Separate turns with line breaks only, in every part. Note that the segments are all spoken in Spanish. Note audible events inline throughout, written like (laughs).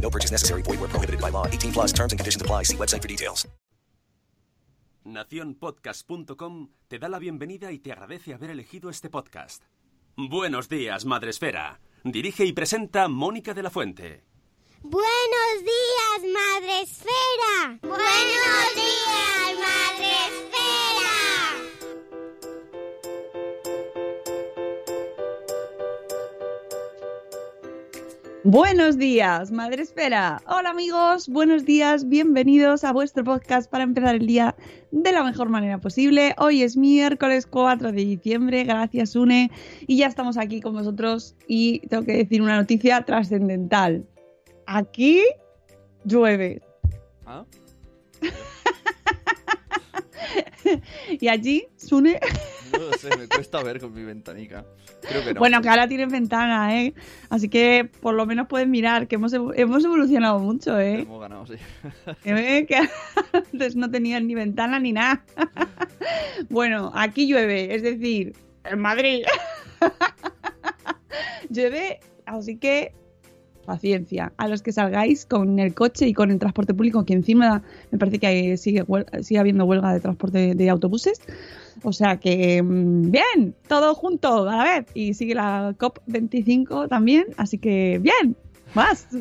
No purchase necessary. Void where prohibited by law. 18 plus terms and conditions apply. See website for details.
Naciónpodcast.com te da la bienvenida y te agradece haber elegido este podcast. Buenos días, Madresfera. Dirige y presenta Mónica de la Fuente.
Buenos días, Madre Esfera. Buenos días,
Buenos días, Madre Espera. Hola amigos, buenos días, bienvenidos a vuestro podcast para empezar el día de la mejor manera posible. Hoy es miércoles 4 de diciembre, gracias Une, y ya estamos aquí con vosotros y tengo que decir una noticia trascendental. Aquí llueve.
¿Ah? (laughs)
y allí, Sune, (laughs)
No sé, me cuesta ver con mi ventanica. Creo que no.
bueno, que ahora tienes ventana, ¿eh? Así que por lo menos puedes mirar, que hemos, hemos evolucionado mucho, ¿eh?
Hemos ganado, sí. (laughs)
¿Eh? (laughs) Que antes no tenían ni ventana ni nada. bueno, aquí llueve, es decir, en Madrid. llueve, así que paciencia. A los que salgáis con el coche y con el transporte público, que encima me parece que sigue, sigue habiendo huelga de transporte de autobuses. O sea que, mm, bien, todo junto a la vez. Y sigue la COP25 también, así que, bien, más. (laughs)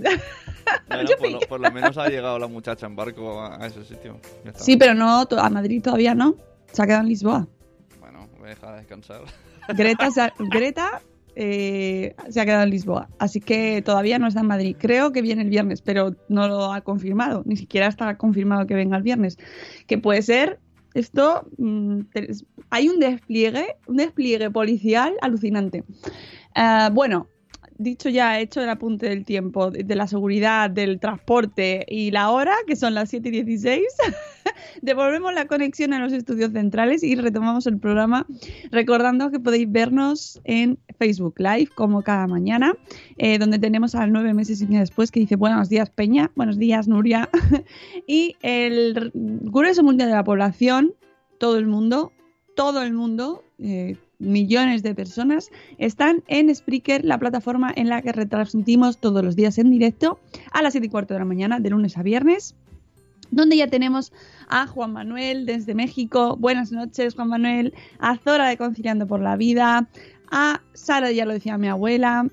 Bueno, por, lo, por lo menos ha llegado la muchacha en barco a, a ese sitio.
Sí, pero no, a Madrid todavía no. Se ha quedado en Lisboa.
Bueno, me deja descansar. (laughs)
Greta, se ha, Greta eh, se ha quedado en Lisboa. Así que todavía no está en Madrid. Creo que viene el viernes, pero no lo ha confirmado. Ni siquiera está confirmado que venga el viernes. Que puede ser. Esto. mm, hay un despliegue, un despliegue policial alucinante. Ah, bueno, dicho ya, hecho el apunte del tiempo, de, la seguridad, del transporte y la hora, que son las 7 y 16, (laughs) devolvemos la conexión a los estudios centrales y retomamos el programa recordando que podéis vernos en Facebook Live como cada mañana, eh, donde tenemos al nueve meses y medio después que dice buenos días Peña, buenos días Nuria (laughs) y el grueso mundial de la población, todo el mundo, todo el mundo, eh, millones de personas están en Spreaker, la plataforma en la que retransmitimos todos los días en directo a las 7 y cuarto de la mañana, de lunes a viernes donde ya tenemos a Juan Manuel desde México. Buenas noches, Juan Manuel. A Zora de Conciliando por la Vida. A Sara, ya lo decía mi abuela.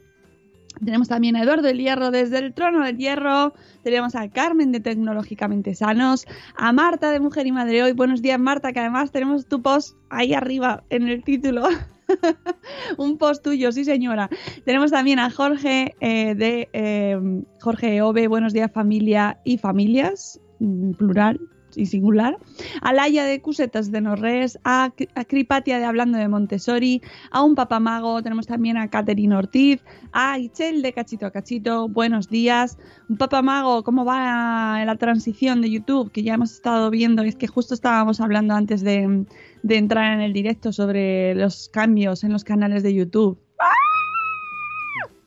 Tenemos también a Eduardo del Hierro desde el Trono del Hierro. Tenemos a Carmen de Tecnológicamente Sanos. A Marta de Mujer y Madre Hoy. Buenos días, Marta, que además tenemos tu post ahí arriba en el título. (laughs) Un post tuyo, sí señora. Tenemos también a Jorge eh, de eh, Jorge Ove. Buenos días, familia y familias mm, plural y singular, a Laia de Cusetas de Norres, a, Cripatia de Hablando de Montessori, a un papamago, tenemos también a Caterina Ortiz, a Ichel de Cachito a Cachito, buenos días, un papamago, ¿cómo va la transición de YouTube? Que ya hemos estado viendo, es que justo estábamos hablando antes de entrar en el directo sobre los cambios en los canales de YouTube.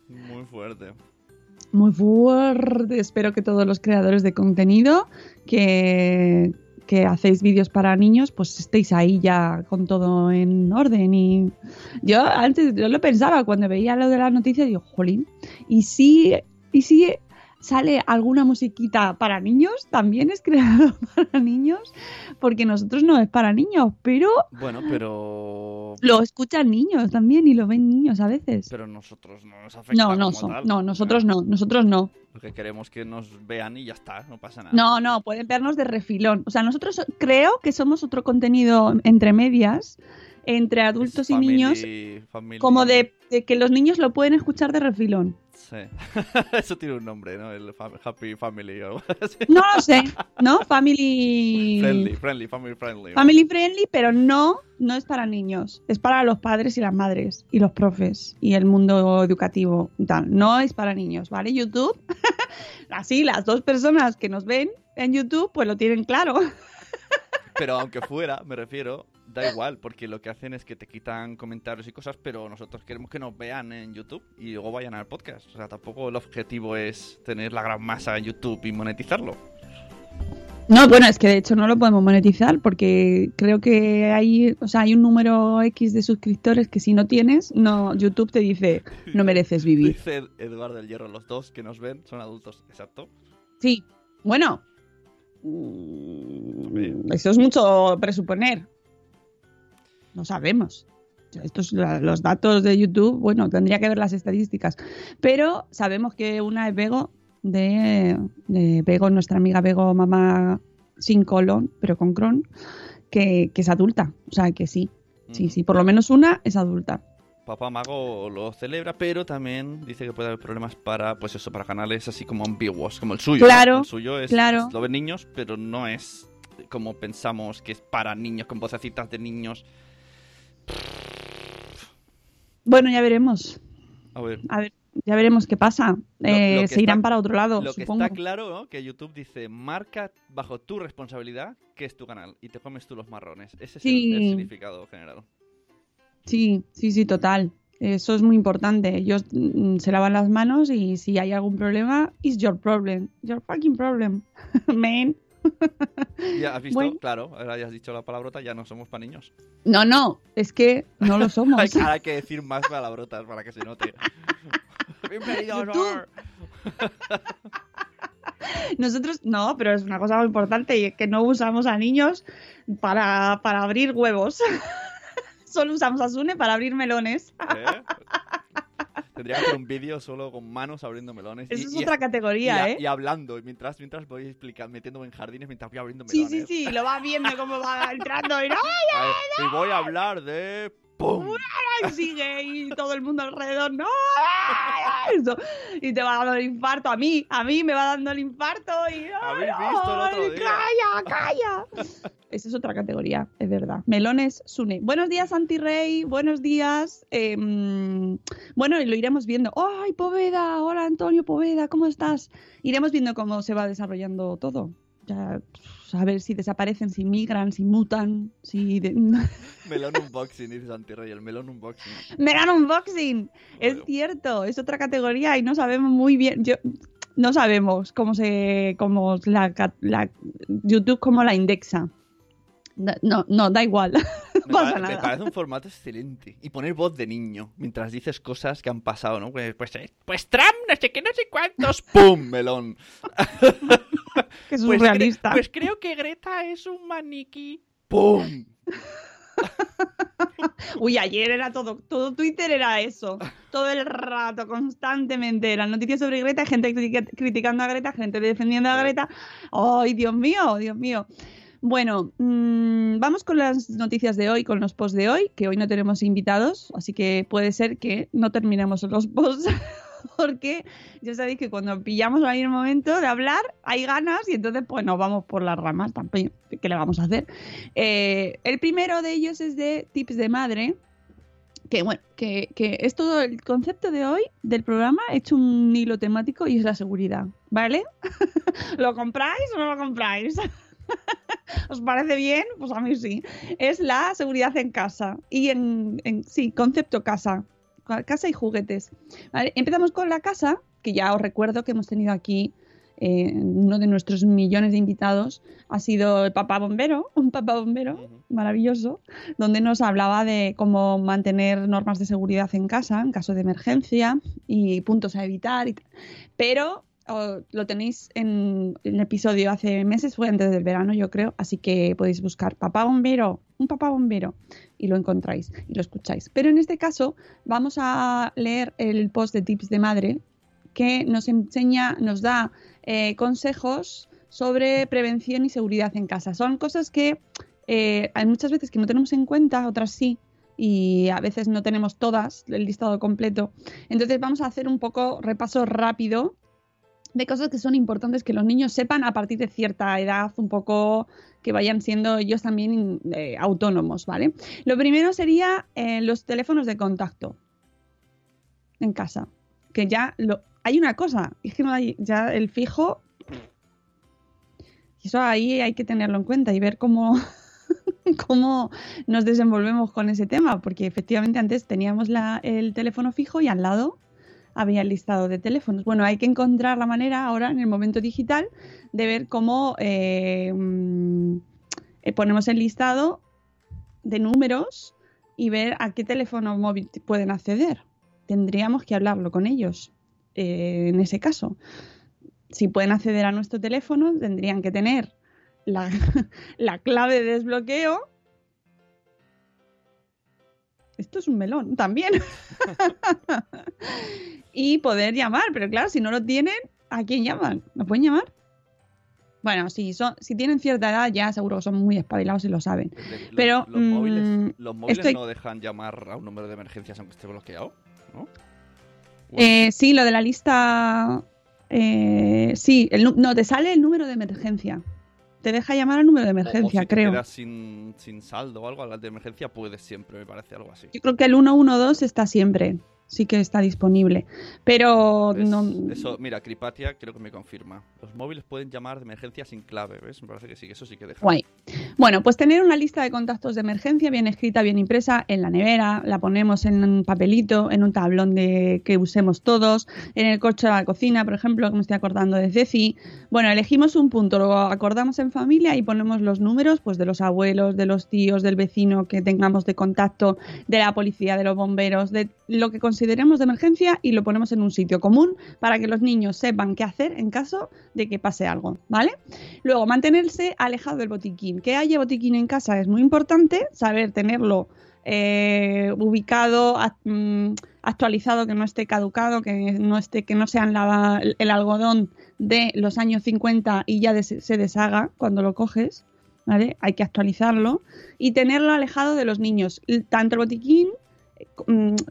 Muy fuerte.
Muy fuerte. Espero que todos los creadores de contenido que que hacéis vídeos para niños, pues estéis ahí ya con todo en orden. Y yo antes yo lo pensaba cuando veía lo de las noticias, digo, jolín, y si, y si sale alguna musiquita para niños, también es creado (laughs) para niños, porque nosotros no es para niños, pero...
Bueno, pero...
Lo escuchan niños también y lo ven niños a veces.
Pero nosotros no nos afecta
No, no,
como tal.
no, nosotros no, nosotros no.
Porque queremos que nos vean y ya está, no pasa nada.
No, no, pueden vernos de refilón. O sea, nosotros creo que somos otro contenido entre medias, entre adultos y niños, como de, de que los niños lo pueden escuchar de refilón.
Sí. (laughs) Eso tiene un nombre, ¿no? El fam- Happy Family o algo así.
No lo sé, ¿no? (laughs) Family...
Friendly, friendly, family friendly.
Family friendly, pero no, no es para niños. Es para los padres y las madres y los profes y el mundo educativo y tal. No es para niños, ¿vale? YouTube, (laughs) así las dos personas que nos ven en YouTube, pues lo tienen claro.
Pero aunque fuera, me refiero, da igual, porque lo que hacen es que te quitan comentarios y cosas, pero nosotros queremos que nos vean en YouTube y luego vayan al podcast. O sea, tampoco el objetivo es tener la gran masa en YouTube y monetizarlo.
No, bueno, es que de hecho no lo podemos monetizar porque creo que hay, o sea, hay un número X de suscriptores que si no tienes, no, YouTube te dice no (laughs) mereces vivir.
Dice Eduardo del Hierro, los dos que nos ven son adultos, exacto.
Sí, bueno, mm, eso es mucho presuponer. No sabemos. Estos los datos de YouTube, bueno, tendría que ver las estadísticas, pero sabemos que una es Bego de, de Bego, nuestra amiga Bego, mamá sin colon, pero con cron, que, que es adulta, o sea que sí, sí, sí, por lo menos una es adulta.
Papá Mago lo celebra, pero también dice que puede haber problemas para, pues eso, para canales así como ambiguos, como el suyo. ¿no?
Claro,
El suyo es,
claro.
lo ven niños, pero no es como pensamos que es para niños, con vocecitas de niños.
Bueno, ya veremos.
A ver.
A ver, ya veremos qué pasa. Eh, se irán para otro lado,
Lo que
supongo.
está claro, ¿no? Que YouTube dice, marca bajo tu responsabilidad que es tu canal y te comes tú los marrones. Ese es el- el, significado general.
Sí, sí, sí, total. Eso es muy importante. Ellos mm, se lavan las manos y si hay algún problema, it's your problem. Your fucking problem. (laughs) Man.
Ya has visto,
Bueno.
claro, ahora ya has dicho la palabrota, ya no somos para niños.
No, no, es que no lo somos. (laughs)
Hay, que decir más palabrotas para que se note. (laughs) Bienvenido,
YouTube. Nosotros, no, pero es una cosa muy importante y es que no usamos a niños para, para abrir huevos. (laughs) Solo usamos a Sune para abrir melones.
¿Eh? Tendría que hacer un vídeo solo con manos abriendo melones.
Eso
y-
es
y-
otra categoría,
y,
¿eh?
Y hablando, y mientras, mientras voy explicando, metiéndome en jardines, mientras voy abriendo
Sí,
melones.
sí, sí, lo va viendo cómo va (laughs) entrando y ¡ay,
A ver, y voy a hablar de... ¡Pum!
sigue y todo el mundo alrededor, ¡no! ¡ay, ay! Eso. Y te va dando el infarto a mí, a mí me va dando el infarto y
¿Habéis
¡ay,
visto el otro
ay,
día?
¡Calla, calla! (laughs) Esa es otra categoría, es verdad. Melones Sune. Buenos días, Santi Rey. Buenos días. Eh, bueno, lo iremos viendo. ¡Ay, Poveda! Hola, Antonio Poveda, ¿cómo estás? Iremos viendo cómo se va desarrollando todo. Ya, pff, a ver si desaparecen, si migran, si mutan, si... de- (laughs)
Melón unboxing, dice Santi Rey, el melón unboxing.
Megan Unboxing. Es cierto, es otra categoría y no sabemos muy bien. Yo no sabemos cómo se cómo la, la- YouTube cómo la indexa. No, no, da igual. (laughs)
Me,
pasa
me
nada.
parece un formato excelente. Y poner voz de niño mientras dices cosas que han pasado, ¿no? Pues, pues, eh, pues Trump, no sé qué, no sé cuántos. (laughs) ¡Pum! Melón. (laughs)
Que es
Pues,
surrealista.
cre- pues creo que Greta es un maniquí. ¡Pum!
Uy, ayer era todo, todo Twitter era eso. Todo el rato, constantemente. Eran noticias sobre Greta, gente critica- criticando a Greta, gente defendiendo a Greta. ¡Ay, Dios mío, Dios mío! Bueno, mm, vamos con las noticias de hoy, con los posts de hoy, que hoy no tenemos invitados, así que puede ser que no terminemos los posts, (laughs) porque ya sabéis que cuando pillamos ahí el momento de hablar, hay ganas y entonces pues nos vamos por las ramas, tampoco, ¿qué le vamos a hacer? Eh, el primero de ellos es de tips de madre, que bueno, que, es todo el concepto de hoy del programa, he hecho un hilo temático y es la seguridad, ¿vale? (laughs) ¿Lo compráis o no lo compráis? (laughs) (laughs) ¿Os parece bien? Pues a mí sí. Es la seguridad en casa. Y en, en- sí, concepto casa. Ca- Casa y juguetes. Vale, Empezamos con la casa, que ya os recuerdo que hemos tenido aquí eh, uno de nuestros millones de invitados ha sido el papá bombero, (laughs) un papá bombero maravilloso, donde nos hablaba de cómo mantener normas de seguridad en casa en caso de emergencia y puntos a evitar. y. Pero lo tenéis en el episodio hace meses, fue antes del verano yo creo, así que podéis buscar papá bombero, un papá bombero y lo encontráis y lo escucháis. Pero en este caso vamos a leer el post de tips de madre que nos enseña, nos da eh, consejos sobre prevención y seguridad en casa. Son cosas que eh, hay muchas veces que no tenemos en cuenta, otras sí, y a veces no tenemos todas el listado completo. Entonces vamos a hacer un poco repaso rápido de cosas que son importantes que los niños sepan a partir de cierta edad, un poco que vayan siendo ellos también eh, autónomos, ¿vale? Lo primero sería eh, los teléfonos de contacto en casa, que ya lo, hay una cosa, es que no hay ya el fijo. Eso ahí hay que tenerlo en cuenta y ver cómo, (laughs) cómo nos desenvolvemos con ese tema, porque efectivamente antes teníamos la- el teléfono fijo y al lado había el listado de teléfonos. Bueno, hay que encontrar la manera ahora en el momento digital de ver cómo eh, mm, eh, ponemos el listado de números y ver a qué teléfono móvil pueden acceder. Tendríamos que hablarlo con ellos eh, en ese caso. Si pueden acceder a nuestro teléfono, tendrían que tener la (laughs) clave de desbloqueo. Esto es un melón también. (laughs) y poder llamar, pero claro, si no lo tienen, ¿a quién llaman? ¿No pueden llamar? Bueno, si, son, si tienen cierta edad, ya seguro que son muy espabilados y lo saben.
De- lo-
Pero,
los móviles,
mm,
los móviles
estoy-
no dejan llamar a un número de emergencias aunque esté bloqueado, ¿no?
Eh, sí, lo de la lista. eh, sí, el no, te sale el número de emergencia. Te deja llamar al número de
O- o
emergencia,
si te
creo.
quedas sin, sin saldo o algo, al de emergencia puedes siempre, me parece algo así.
Yo creo que el 112 está siempre. Sí que está disponible. Pero
¿Ves?
no.
Eso, mira, Cripatia creo que me confirma. Los móviles pueden llamar de emergencia sin clave, ¿ves? Me parece que sí, que eso sí que deja.
Guay. Bueno, pues tener una lista de contactos de emergencia bien escrita, bien impresa en la nevera, la ponemos en un papelito, en un tablón de que usemos todos, en el coche de la cocina, por ejemplo, que me estoy acordando de Ceci. Bueno, elegimos un punto, lo acordamos en familia y ponemos los números pues de los abuelos, de los tíos, del vecino que tengamos de contacto, de la policía, de los bomberos, de lo que consideremos de emergencia y lo ponemos en un sitio común para que los niños sepan qué hacer en caso de que pase algo, ¿vale? Luego, mantenerse alejado del botiquín. Que haya botiquín en casa es muy importante, saber tenerlo eh, ubicado, mm, actualizado, que no esté caducado, que no esté, que no la- el algodón de los años 50 y ya se deshaga cuando lo coges, ¿vale? Hay que actualizarlo y tenerlo alejado de los niños, tanto el botiquín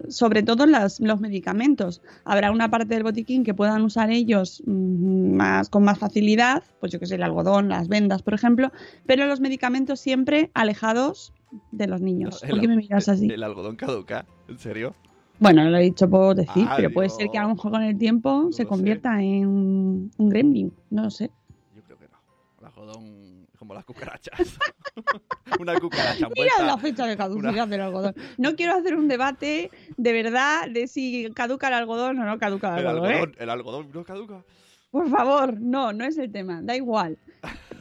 sobre todo las- los medicamentos. Habrá una parte del botiquín que puedan usar ellos mm, más, con más facilidad, pues yo que sé, el algodón, las vendas, por ejemplo, pero los medicamentos siempre alejados de los niños. (laughs) ¿Por qué me miras así?
El algodón caduca, ¿en serio?
Bueno, lo he dicho por decir,
Ah,
pero puede ser que a lo mejor con el tiempo
no
se
sé.
convierta en un, gremlin, no lo sé.
Yo creo que no. El algodón como las cucarachas. (laughs) Una cucaracha
Mira la fecha de caducidad del algodón. No quiero hacer un debate de verdad de si caduca el algodón o no caduca el
El
algodón. ¿eh?
el algodón no caduca.
Por favor, no, no es el tema, da igual.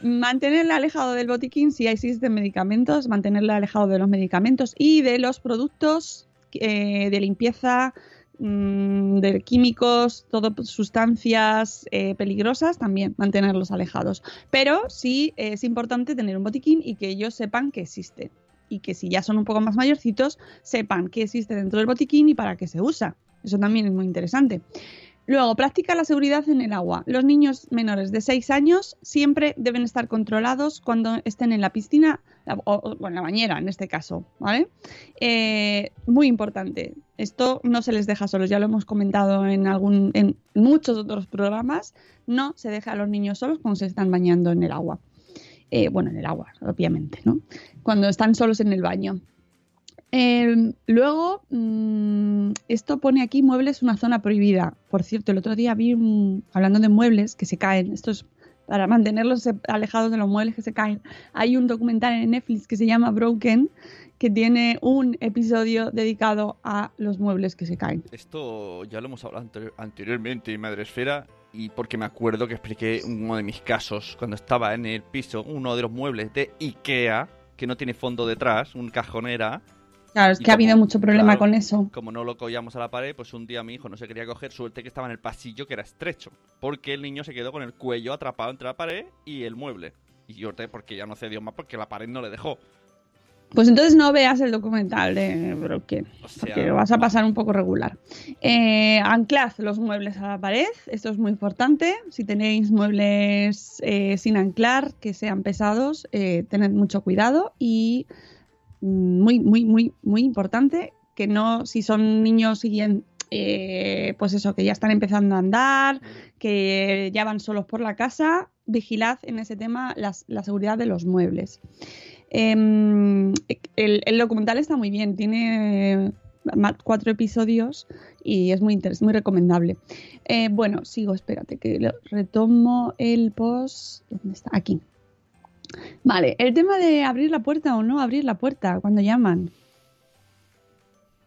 Mantenerle alejado del botiquín si existen medicamentos, mantenerle alejado de los medicamentos y de los productos eh, de limpieza, mm, de químicos, todo sustancias eh, peligrosas, también mantenerlos alejados. Pero sí eh, es importante tener un botiquín y que ellos sepan que existe. Y que si ya son un poco más mayorcitos, sepan que existe dentro del botiquín y para qué se usa. Eso también es muy interesante. Luego, practica la seguridad en el agua. Los niños menores de 6 años siempre deben estar controlados cuando estén en la piscina o en la bañera, en este caso, ¿vale? Eh, muy importante. Esto no se les deja solos, ya lo hemos comentado en, algún, en muchos otros programas. No se deja a los niños solos cuando se están bañando en el agua. Eh, bueno, en el agua, obviamente, ¿no? Cuando están solos en el baño. Eh, luego, mm, esto pone aquí muebles una zona prohibida. Por cierto, el otro día vi, un- hablando de muebles que se caen, esto es para mantenerlos alejados de los muebles que se caen. Hay un documental en Netflix que se llama Broken, que tiene un episodio dedicado a los muebles que se caen.
Esto ya lo hemos hablado anteri- anteriormente en Madresfera y porque me acuerdo que expliqué uno de mis casos cuando estaba en el piso, uno de los muebles de Ikea, que no tiene fondo detrás, un cajonera.
Claro, es que ha habido mucho problema
claro,
con eso.
Como no lo cogíamos a la pared, pues un día mi hijo no se quería coger, suerte que estaba en el pasillo que era estrecho, porque el niño se quedó con el cuello atrapado entre la pared y el mueble. Y yo porque ya no cedió más porque la pared no le dejó.
Pues entonces no veas el documental de Broken,
O sea,
porque vas a pasar un poco regular. Eh, anclad los muebles a la pared, esto es muy importante. Si tenéis muebles eh, sin anclar, que sean pesados, eh, tened mucho cuidado y muy, muy, muy, muy importante que no, si son niños siguen, eh, pues eso, que ya están empezando a andar, que ya van solos por la casa, vigilad en ese tema las- la seguridad de los muebles. Em, el, documental está muy bien, tiene cuatro episodios y es muy interes- muy recomendable. Eh, bueno, sigo, espérate, que retomo el post. ¿Dónde está? Aquí. Vale, el tema de abrir la puerta o no abrir la puerta cuando llaman.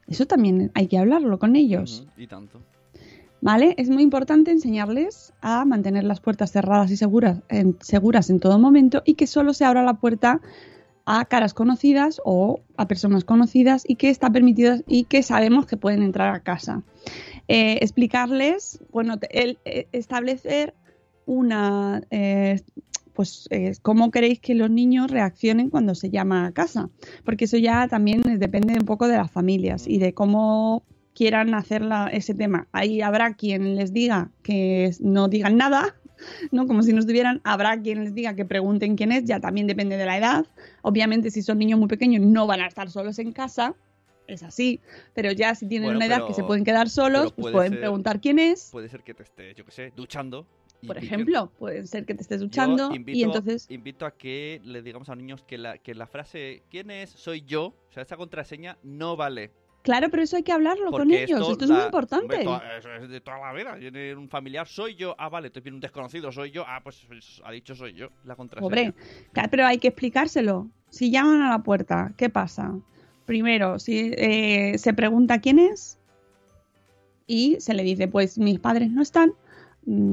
Eso también hay que hablarlo con ellos.
Y tanto.
¿Vale? Es muy importante enseñarles a mantener las puertas cerradas y seguras en, seguras en todo momento y que solo se abra la puerta a caras conocidas o a personas conocidas y que está permitido y que sabemos que pueden entrar a casa. Eh, explicarles, bueno, el, eh, establecer una, eh, pues, eh, cómo queréis que los niños reaccionen cuando se llama a casa, porque eso ya también depende un poco de las familias y de cómo quieran hacer la- ese tema. Ahí habrá quien les diga que no digan nada, ¿no? Como si no estuvieran. Habrá quien les diga que pregunten quién es, ya también depende de la edad. Obviamente, si son niños muy pequeños, no van a estar solos en casa. Es así, pero ya si tienen
Bueno,
una edad
pero-
que se pueden quedar solos, pues
puede
pueden
ser-
preguntar quién es.
Puede ser que te esté, yo qué sé, duchando.
Por ejemplo, puede ser que te estés duchando
invito,
y entonces
invito a que le digamos a los niños que la, que la frase ¿quién es? Soy yo, o sea, esa contraseña no vale.
Claro, pero eso hay que hablarlo con ellos. Esto, es
la-
muy importante.
hombre, es de toda la vida. Viene un familiar, soy yo. Ah, vale, entonces viene un desconocido, soy yo. Ah, pues, pues, ha dicho soy yo. La contraseña.
Pobre. Claro, pero hay que explicárselo. Si llaman a la puerta, ¿qué pasa? Primero, si eh, se pregunta quién es y se le dice, pues mis padres no están,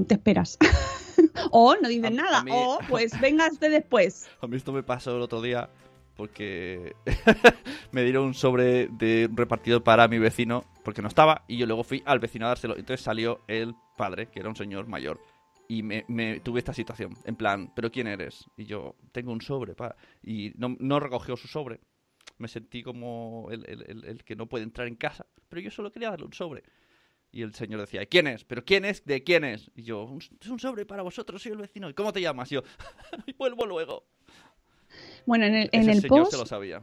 te esperas. (laughs) o no
A- a
nada,
mí-
o pues venga usted después. (laughs)
A mí esto me pasó el otro día porque (laughs) me dieron un sobre de un repartidor para mi vecino porque no estaba y yo luego fui al vecino a dárselo. Entonces salió el padre, que era un señor mayor. Y me, me tuve esta situación, en plan, ¿pero quién eres? Y yo, tengo un sobre, pa. Y no, no recogió su sobre. Me sentí como el, el- el- el que no puede entrar en casa. Pero yo solo quería darle un sobre. Y el señor decía, ¿quién es? ¿Pero quién es? ¿De quién es? Y yo, "Un- es un sobre para vosotros, soy el vecino. ¿Y cómo te llamas? Y yo, (laughs) vuelvo luego.
Bueno, en el, en
Ese
el
señor
post
se lo sabía.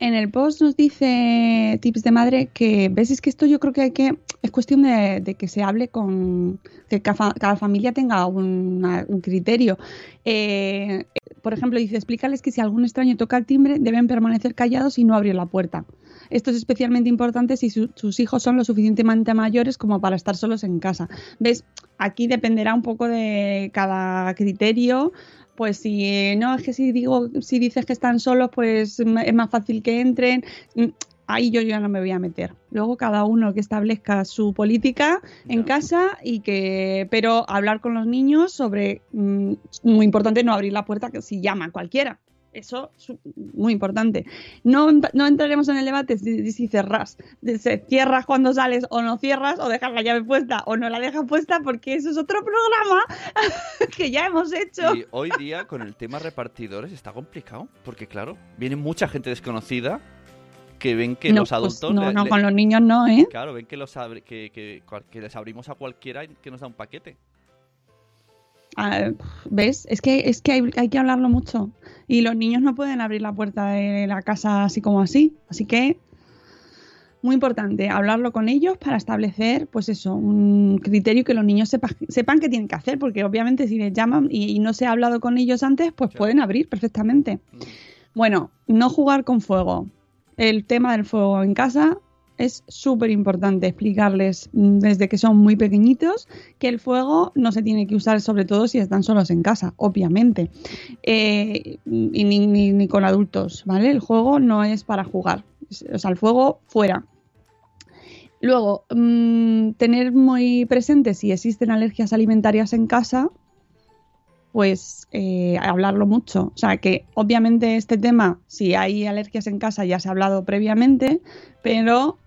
En el post nos dice tips de madre que, ves, es que esto yo creo que hay que, es cuestión de, de que se hable con, que cada, fa- cada familia tenga una- un criterio. Eh, por ejemplo, dice, explícales que si algún extraño toca el timbre, deben permanecer callados y no abrir la puerta. Esto es especialmente importante si su- sus hijos son lo suficientemente mayores como para estar solos en casa. ¿Ves? Aquí dependerá un poco de cada criterio. Pues si eh, no, es que si digo, si dices que están solos, pues es más fácil que entren. Mm, Ahí yo ya no me voy a meter. Luego cada uno que establezca su política en casa y que, pero hablar con los niños sobre, mm, muy importante no abrir la puerta que si llama cualquiera. Eso es muy importante. No, no entraremos en el debate si, si- cierras cuando sales o no cierras, o dejas la llave puesta o no la dejas puesta, porque eso es otro programa (laughs) que ya hemos hecho.
Y hoy día con el tema repartidores está complicado, porque claro, viene mucha gente desconocida que ven que
No,
los
pues
adultos
no,
le-
no,
le-
con los niños no, ¿eh?
claro, ven que los que, que, que les abrimos a cualquiera que nos da un paquete.
Ah, ¿Ves? Es que, es que hay, hay que hablarlo mucho. Y los niños no pueden abrir la puerta de la casa así como así. Así que, muy importante, hablarlo con ellos para establecer, pues eso, un criterio que los niños sepa- sepan qué tienen que hacer. Porque obviamente si les llaman y, y no se ha hablado con ellos antes, pues pueden abrir perfectamente.
Mm.
Bueno, no jugar con fuego. El tema del fuego en casa es súper importante explicarles mm, desde que son muy pequeñitos que el fuego no se tiene que usar sobre todo si están solos en casa, obviamente. Eh, y ni, con adultos, ¿vale? El juego no es para jugar. O sea, el fuego fuera. Luego, mm, tener muy presente si existen alergias alimentarias en casa, pues eh, hablarlo mucho. O sea, que obviamente este tema, si hay alergias en casa, ya se ha hablado previamente, pero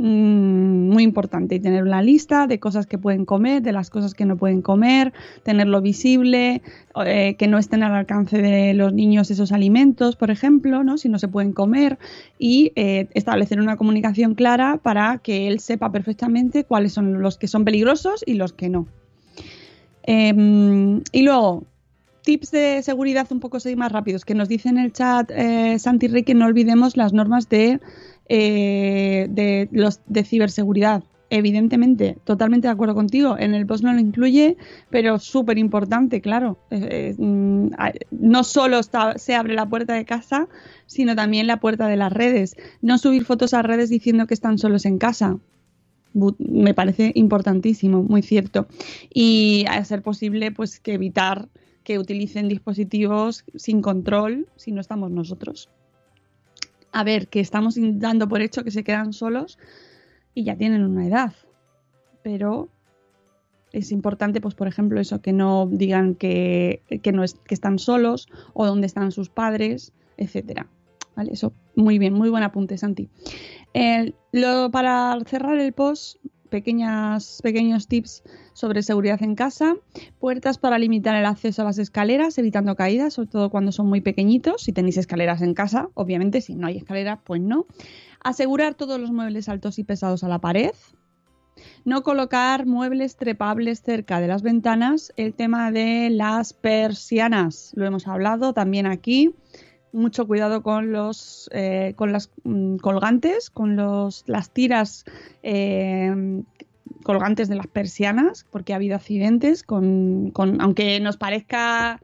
muy importante y tener una lista de cosas que pueden comer, de las cosas que no pueden comer, tenerlo visible, eh, que no estén al alcance de los niños esos alimentos, por ejemplo, ¿no? si no se pueden comer, y eh, establecer una comunicación clara para que él sepa perfectamente cuáles son los que son peligrosos y los que no. Em, y luego, tips de seguridad un poco más rápidos, que nos dice en el chat eh, Santi Rey que no olvidemos las normas de, eh, de, los, de ciberseguridad. Evidentemente, totalmente de acuerdo contigo. En el post no lo incluye, pero súper importante, claro. Eh, mm, no solo se abre la puerta de casa, sino también la puerta de las redes. No subir fotos a redes diciendo que están solos en casa me parece importantísimo, muy cierto. Y a ser posible, pues que evitar que utilicen dispositivos sin control si no estamos nosotros. A ver, que estamos dando por hecho que se quedan solos y ya tienen una edad. Pero es importante, pues por ejemplo, eso, que no digan que, no es, que están solos o dónde están sus padres, etcétera. ¿Vale? Eso, muy bien, muy buen apunte, Santi lo, para cerrar el post, pequeñas, pequeños tips sobre seguridad en casa, puertas para limitar el acceso a las escaleras, evitando caídas, sobre todo cuando son muy pequeñitos. Si tenéis escaleras en casa, obviamente, si no hay escaleras, pues no. Asegurar todos los muebles altos y pesados a la pared. No colocar muebles trepables cerca de las ventanas. El tema de las persianas, lo hemos hablado también aquí mucho cuidado con los eh, con las mm, colgantes, con los, las tiras eh, colgantes de las persianas, porque ha habido accidentes con, con aunque nos parezca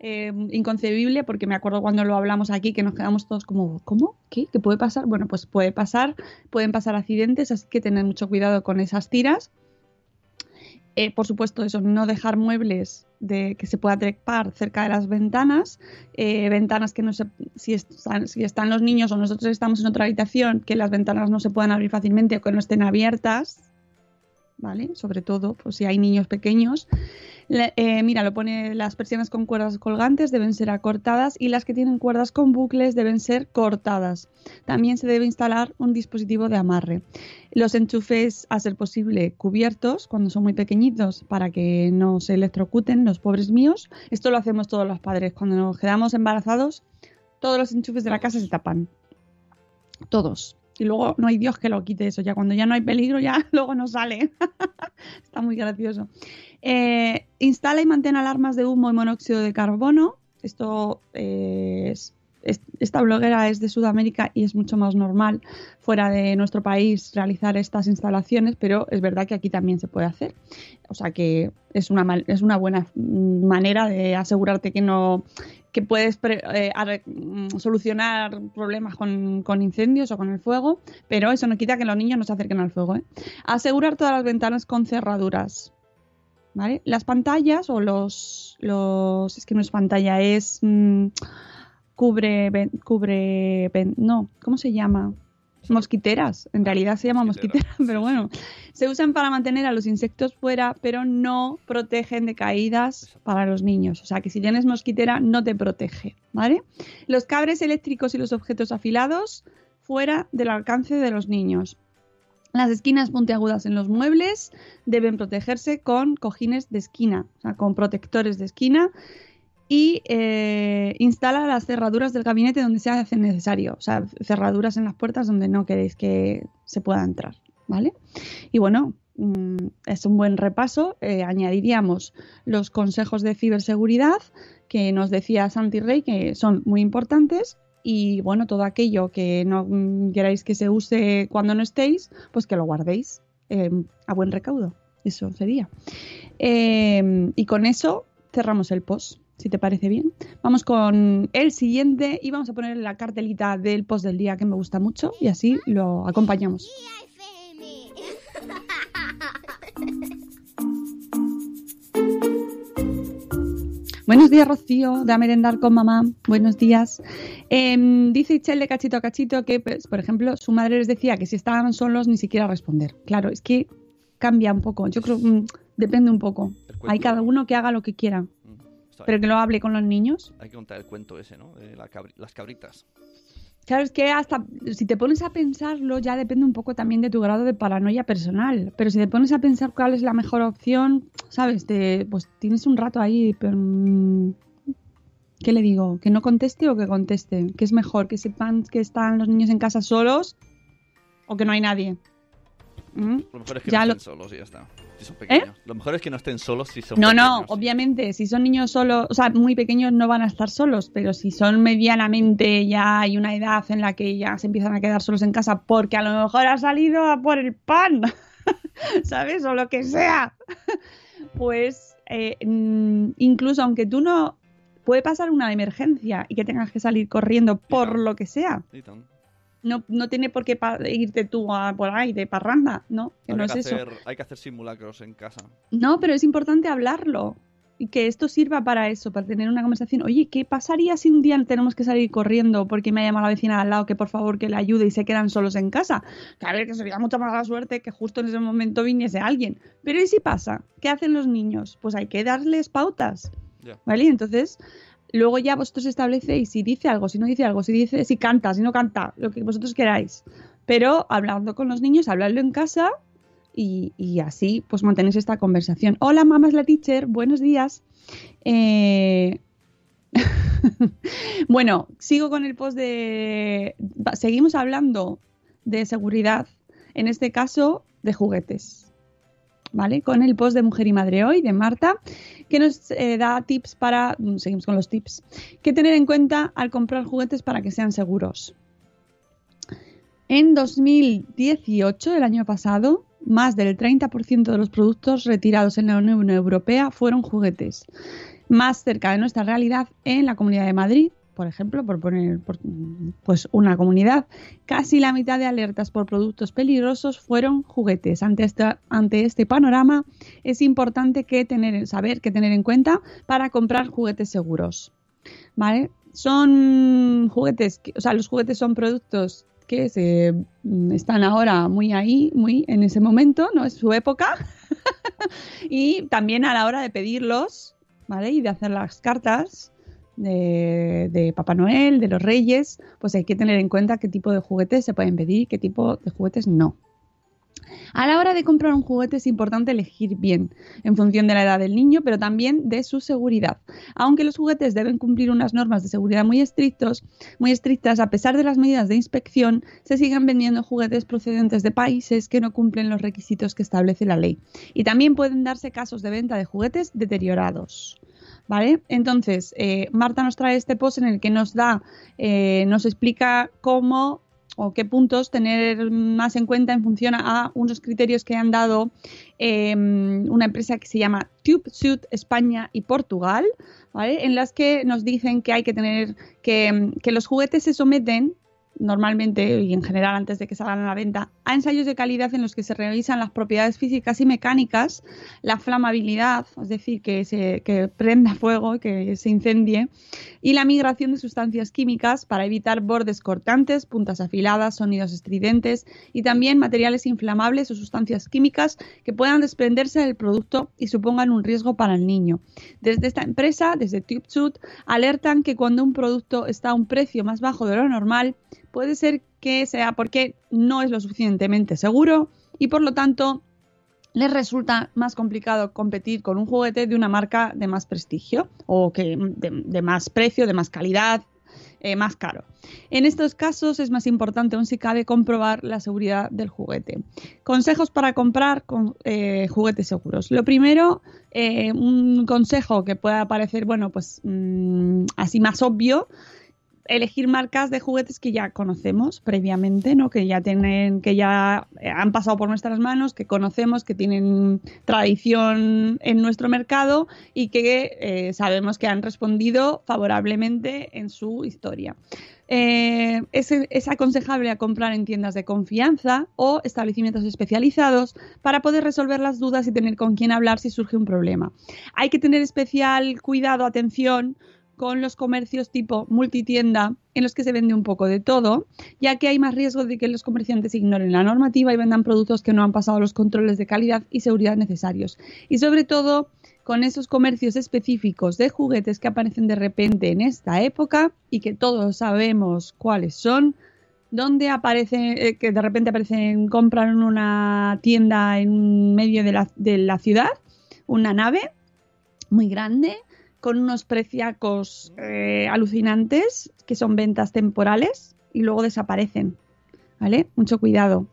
eh, inconcebible, porque me acuerdo cuando lo hablamos aquí que nos quedamos todos como, ¿cómo? ¿Qué? ¿Qué puede pasar? Bueno, pues puede pasar, pueden pasar accidentes, así que tener mucho cuidado con esas tiras. Eh, por supuesto, eso, no dejar muebles de que se pueda trepar cerca de las ventanas, eh, ventanas que no se, si están, si están los niños o nosotros estamos en otra habitación, que las ventanas no se puedan abrir fácilmente o que no estén abiertas, ¿vale? Sobre todo, pues si hay niños pequeños. Eh, mira, lo pone, las persianas con cuerdas colgantes deben ser acortadas y las que tienen cuerdas con bucles deben ser cortadas. También se debe instalar un dispositivo de amarre. Los enchufes, a ser posible, cubiertos cuando son muy pequeñitos para que no se electrocuten los pobres míos. Esto lo hacemos todos los padres. Cuando nos quedamos embarazados, todos los enchufes de la casa se tapan. Todos y luego no hay Dios que lo quite eso. Ya cuando ya no hay peligro, ya (laughs) luego no sale. (laughs) Está muy gracioso. Eh, instala y mantén alarmas de humo y monóxido de carbono. Esto es, esta bloguera es de Sudamérica y es mucho más normal fuera de nuestro país realizar estas instalaciones, pero es verdad que aquí también se puede hacer. O sea que es una, es una buena manera de asegurarte que no que puedes eh, mm, solucionar problemas con, incendios o con el fuego, pero eso no quita que los niños no se acerquen al fuego. Asegurar todas las ventanas con cerraduras. Las pantallas o los, los es que no es pantalla, es mm, cubre, cubre, no, ¿cómo se llama? Mosquiteras, en realidad se llama mosquiteras, pero bueno, se usan para mantener a los insectos fuera, pero no protegen de caídas para los niños. O sea que si tienes mosquitera no te protege, ¿vale? Los cables eléctricos y los objetos afilados fuera del alcance de los niños. Las esquinas puntiagudas en los muebles deben protegerse con cojines de esquina, o sea, con protectores de esquina y eh, instala las cerraduras del gabinete donde se hace necesario, o sea, cerraduras en las puertas donde no queréis que se pueda entrar, ¿vale? Y bueno, mm, es un buen repaso. Eh, añadiríamos los consejos de ciberseguridad que nos decía Santi Rey, que son muy importantes y bueno, todo aquello que no queráis que se use cuando no estéis, pues que lo guardéis em, a buen recaudo. Eso sería. Em, y con eso cerramos el post, si te parece bien. Vamos con el siguiente y vamos a poner la cartelita del post del día que me gusta mucho y así lo acompañamos. Buenos días, Rocío, de a merendar con mamá. Buenos días. Em, dice Ichel de cachito a cachito que, pues, por ejemplo, su madre les decía que si estaban solos ni siquiera responder. Claro, es que cambia un poco. Yo creo mm, depende un poco. Hay cada uno que haga lo que quiera, pero que lo hable con los niños.
Hay que contar el cuento ese, ¿no? De la cabri- las cabritas.
Claro, es que hasta si te pones a pensarlo ya depende un poco también de tu grado de paranoia personal. Pero si te pones a pensar cuál es la mejor opción, ¿sabes? Te, pues tienes un rato ahí, pero... mm, ¿Qué le digo? ¿Que no conteste o que conteste? ¿Qué es mejor? ¿Que sepan que están los niños en casa solos o que no hay nadie? ¿Mm?
Lo mejor es que
Ya
no
lo-
estén solos y ya está. Si son pequeños. Lo mejor es que no estén solos si son
No, no, obviamente, si son niños solos, o sea, muy pequeños no van a estar solos, pero si son medianamente ya hay una edad en la que ya se empiezan a quedar solos en casa porque a lo mejor ha salido a por el pan, (laughs) ¿sabes? O lo que sea, pues eh, mm, incluso aunque tú no... Puede pasar una emergencia y que tengas que salir corriendo por lo que sea.
Y tan-
No, no tiene por qué irte tú a por ahí de parranda, ¿no? Que no
Habría
es
que
eso.
hacer- hay que hacer simulacros en casa.
No, pero es importante hablarlo y que esto sirva para eso, para tener una conversación. Oye, ¿qué pasaría si un día tenemos que salir corriendo porque me ha llamado la vecina al lado que por favor que le ayude y se quedan solos en casa? Que a ver, que sería mucha mala suerte que justo en ese momento viniese alguien. Pero ¿y si pasa? ¿Qué hacen los niños? Pues hay que darles pautas. ¿vale? Entonces, luego ya vosotros establecéis si dice algo, si no dice algo, si dice, si canta, si no canta, lo que vosotros queráis. Pero hablando con los niños, hablarlo en casa y, y así pues mantenéis esta conversación. Hola, mamá es la teacher, buenos días. Eh, (laughs) bueno, sigo con el post de... Seguimos hablando de seguridad, en este caso de juguetes. Con el post de Mujer y Madre Hoy de Marta, que nos eh, da tips para... mm, Seguimos con los tips. ¿Qué tener en cuenta al comprar juguetes para que sean seguros? En 2018, el año pasado, más del 30% de los productos retirados en la Unión Europea fueron juguetes. Más cerca de nuestra realidad, en la Comunidad de Madrid, por ejemplo, por poner por, pues una comunidad, casi la mitad de alertas por productos peligrosos fueron juguetes. Ante, esta, ante este panorama, es importante que tener, saber qué tener en cuenta para comprar juguetes seguros. ¿Vale? Son juguetes, que- o sea, los juguetes son productos que se mm, están ahora muy ahí, muy en ese momento, ¿no? Es su época. (laughs) y también a la hora de pedirlos, ¿vale? Y de hacer las cartas de, de Papá Noel, de los Reyes, pues hay que tener en cuenta qué tipo de juguetes se pueden pedir y qué tipo de juguetes no. A la hora de comprar un juguete es importante elegir bien, en función de la edad del niño, pero también de su seguridad. Aunque los juguetes deben cumplir unas normas de seguridad muy estrictos, muy estrictas, a pesar de las medidas de inspección, se siguen vendiendo juguetes procedentes de países que no cumplen los requisitos que establece la ley. Y también pueden darse casos de venta de juguetes deteriorados. ¿Vale? Entonces, eh, Marta nos trae este post en el que nos da, eh, nos explica cómo o qué puntos tener más en cuenta en función a unos criterios que han dado eh, una empresa que se llama TubeSuit España y Portugal, ¿vale? En las que nos dicen que hay que tener que, que los juguetes se someten normalmente y en general antes de que salgan a la venta, a ensayos de calidad en los que se revisan las propiedades físicas y mecánicas, la flamabilidad, es decir, que se que prenda fuego, que se incendie, y la migración de sustancias químicas para evitar bordes cortantes, puntas afiladas, sonidos estridentes y también materiales inflamables o sustancias químicas que puedan desprenderse del producto y supongan un riesgo para el niño. Desde esta empresa, desde TubeSuit, alertan que cuando un producto está a un precio más bajo de lo normal, puede ser que sea porque no es lo suficientemente seguro y por lo tanto les resulta más complicado competir con un juguete de una marca de más prestigio o que de, más precio, de más calidad, eh, más caro. En estos casos es más importante aún si cabe comprobar la seguridad del juguete. Consejos para comprar eh, juguetes seguros. Lo primero, eh, un consejo que pueda parecer, bueno, pues mmm, así más obvio, elegir marcas de juguetes que ya conocemos previamente, ¿no? Que ya tienen, que ya eh, han pasado por nuestras manos, que conocemos, que tienen tradición en nuestro mercado y que eh, sabemos que han respondido favorablemente en su historia. Eh, es, aconsejable comprar en tiendas de confianza o establecimientos especializados para poder resolver las dudas y tener con quién hablar si surge un problema. Hay que tener especial cuidado, atención con los comercios tipo multitienda en los que se vende un poco de todo, ya que hay más riesgo de que los comerciantes ignoren la normativa y vendan productos que no han pasado los controles de calidad y seguridad necesarios. Y sobre todo con esos comercios específicos de juguetes que aparecen de repente en esta época y que todos sabemos cuáles son, donde aparecen, eh, que de repente aparecen, compran una tienda en medio de la ciudad, una nave muy grande, con unos preciacos eh, alucinantes, que son ventas temporales, y luego desaparecen. ¿Vale? Mucho cuidado.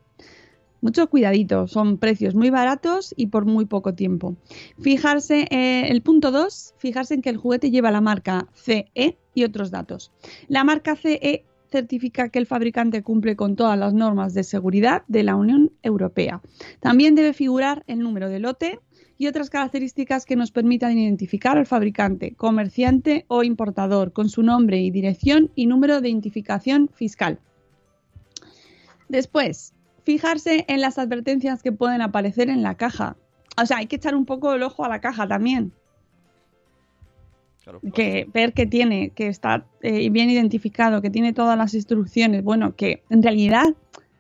Mucho cuidadito, son precios muy baratos y por muy poco tiempo. Fijarse, eh, el punto 2, fijarse en que el juguete lleva la marca CE y otros datos. La marca CE certifica que el fabricante cumple con todas las normas de seguridad de la Unión Europea. También debe figurar el número de lote y otras características que nos permitan identificar al fabricante, comerciante o importador con su nombre y dirección y número de identificación fiscal. Después, fijarse en las advertencias que pueden aparecer en la caja. O sea, hay que echar un poco el ojo a la caja también. Que ver que tiene, que está eh, bien identificado, que tiene todas las instrucciones. Bueno, que en realidad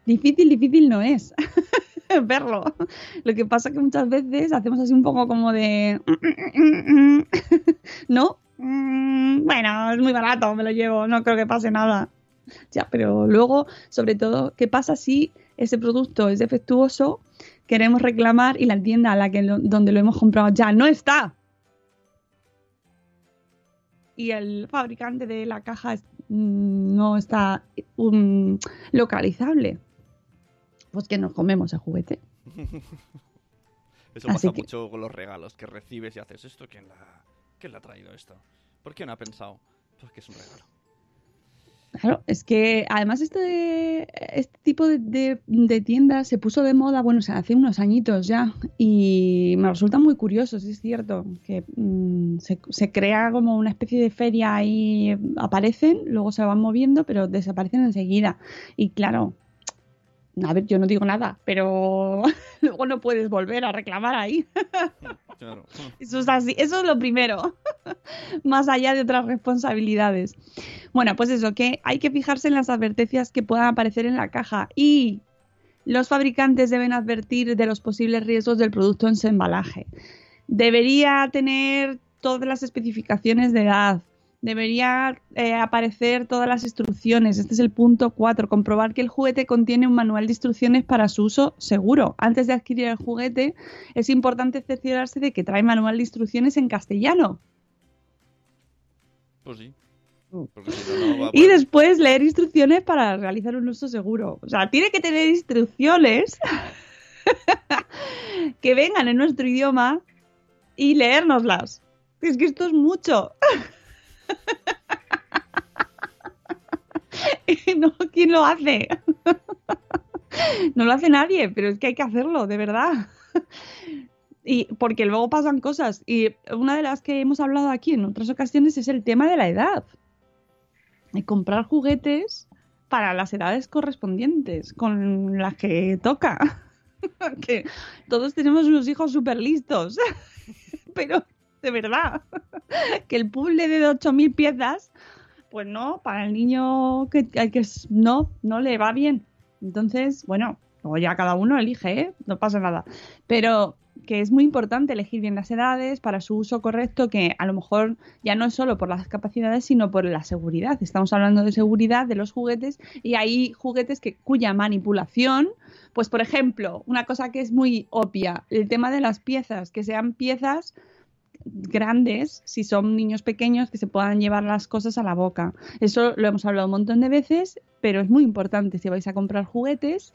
difícil, difícil no es (laughs) (laughs) verlo. Lo que pasa que muchas veces hacemos así un poco como de... (laughs) ¿No? Mm, bueno, es muy barato, me lo llevo, no creo que pase nada. Ya, pero luego, sobre todo, ¿qué pasa si ese producto es defectuoso, queremos reclamar y la tienda a la que donde lo hemos comprado ya no está. Y el fabricante de la caja mm, no está um, localizable. Pues que nos comemos el juguete. (laughs)
Eso pasa mucho con los regalos que recibes y haces esto. ¿Quién, la, ¿Quién le ha traído esto? ¿Por qué no ha pensado? Pues que es un regalo.
Claro, es que además este, este tipo de, de, tiendas se puso de moda, bueno, hace unos añitos ya, y me resulta muy curioso, sí es cierto, que mm, se, se, crea como una especie de feria y aparecen, luego se van moviendo, pero desaparecen enseguida. Y claro, a ver, yo no digo nada, pero (laughs) luego no puedes volver a reclamar ahí. (laughs) Eso es así, eso es lo primero, (laughs) más allá de otras responsabilidades. Bueno, pues eso, que hay que fijarse en las advertencias que puedan aparecer en la caja y los fabricantes deben advertir de los posibles riesgos del producto en su embalaje. Debería tener todas las especificaciones de edad, debería eh, aparecer todas las instrucciones. Este es el punto 4. Comprobar que el juguete contiene un manual de instrucciones para su uso seguro. Antes de adquirir el juguete, es importante cerciorarse de que trae manual de instrucciones en castellano.
Pues sí.
y después leer instrucciones para realizar un uso seguro. O sea, tiene que tener instrucciones (laughs) que vengan en nuestro idioma y leérnoslas. Es que esto es mucho. (laughs) no, ¿quién lo hace? (laughs) no lo hace nadie, pero es que hay que hacerlo, de verdad. (laughs) Y porque luego pasan cosas. Y una de las que hemos hablado aquí en otras ocasiones es el tema de la edad. Y comprar juguetes para las edades correspondientes, con las que toca. todos tenemos unos hijos súper listos. pero de verdad. (laughs) que el puzzle de 8.000 piezas, pues no, para el niño que, que no, no le va bien. Entonces, bueno, luego ya cada uno elige, ¿eh? no pasa nada. Pero que es muy importante elegir bien las edades para su uso correcto, que a lo mejor ya no es solo por las capacidades, sino por la seguridad. Estamos hablando de seguridad de los juguetes y hay juguetes que, cuya manipulación, pues por ejemplo, una cosa que es muy obvia, el tema de las piezas, que sean piezas grandes, si son niños pequeños, que se puedan llevar las cosas a la boca. Eso lo hemos hablado un montón de veces, pero es muy importante si vais a comprar juguetes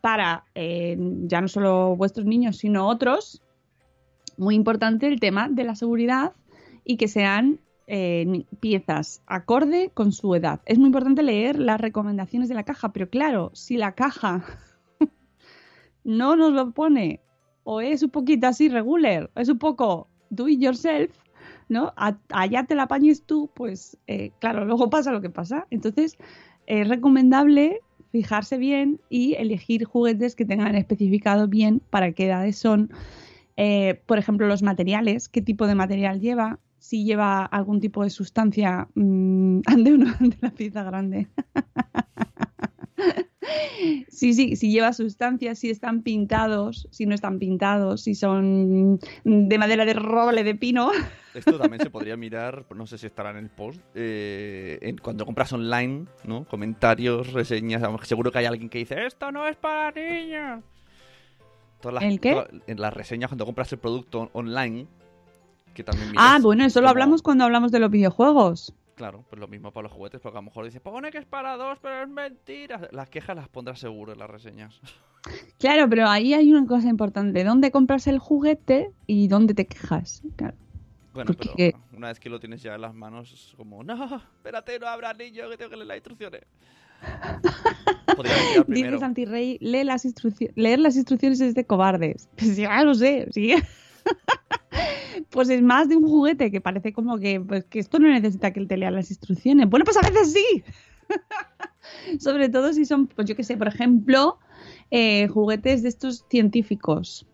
para eh, ya no solo vuestros niños, sino otros. Muy importante el tema de la seguridad y que sean eh, piezas acorde con su edad. Es muy importante leer las recomendaciones de la caja, pero claro, si la caja (laughs) no nos lo pone o es un poquito así regular, es un poco do it yourself, ¿no? Allá te la apañes tú, pues eh, claro, luego pasa lo que pasa. Entonces, es recomendable fijarse bien y elegir juguetes que tengan especificado bien para qué edades son. Eh, por ejemplo, los materiales, qué tipo de material lleva, si lleva algún tipo de sustancia. ande (laughs) uno de la pieza grande. (laughs) Sí, sí, si lleva sustancias, si están pintados, si no están pintados, si son de madera de roble, de pino.
Esto también se podría mirar, no sé si estará en el post, eh, en- cuando compras online, ¿no? Comentarios, reseñas, seguro que hay alguien que dice, esto no es para niños. Todas las-
¿El qué?
todas- en las reseñas cuando compras el producto on- online, que también
Ah, bueno, eso lo hablamos cuando hablamos de los videojuegos.
Claro, pues lo mismo para los juguetes, porque a lo mejor dice, pone que es para dos, pero es mentira. Las quejas las pondrás seguro en las reseñas. (laughs)
Claro, pero ahí hay una cosa importante. ¿Dónde compras el juguete y dónde te quejas? Claro.
Bueno,
Porque-
pero una vez que lo tienes ya en las manos, es como, no, espérate, no habrá niño, que tengo que leer las instrucciones. (laughs)
Dice Santi Rey, lee las instrucciones, leer las instrucciones es de cobardes. (laughs) Pues ya lo sé, sí. (laughs) pues es más de un juguete que parece como que, pues, que esto no necesita que él te lea las instrucciones. Bueno, pues a veces sí. (laughs) Sobre todo si son, pues yo qué sé, por ejemplo, eh, juguetes de estos científicos.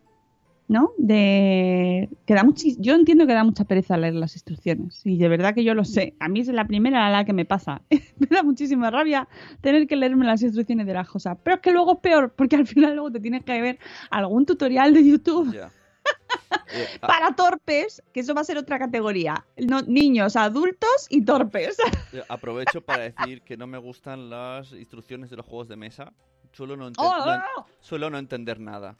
¿No? De. Que da muchi- Yo entiendo que da mucha pereza leer las instrucciones. Y de verdad que yo lo sé. A mí es la primera a la que me pasa. (laughs) me da muchísima rabia tener que leerme las instrucciones de las cosas. Pero es que luego es peor, porque al final luego te tienes que ver algún tutorial de YouTube. Para torpes, que eso va a ser otra categoría. No, niños, adultos y torpes. (laughs)
eh, aprovecho para decir que no me gustan las instrucciones de los juegos de mesa. Suelo no,
¡Oh, oh!
suelo no entender nada.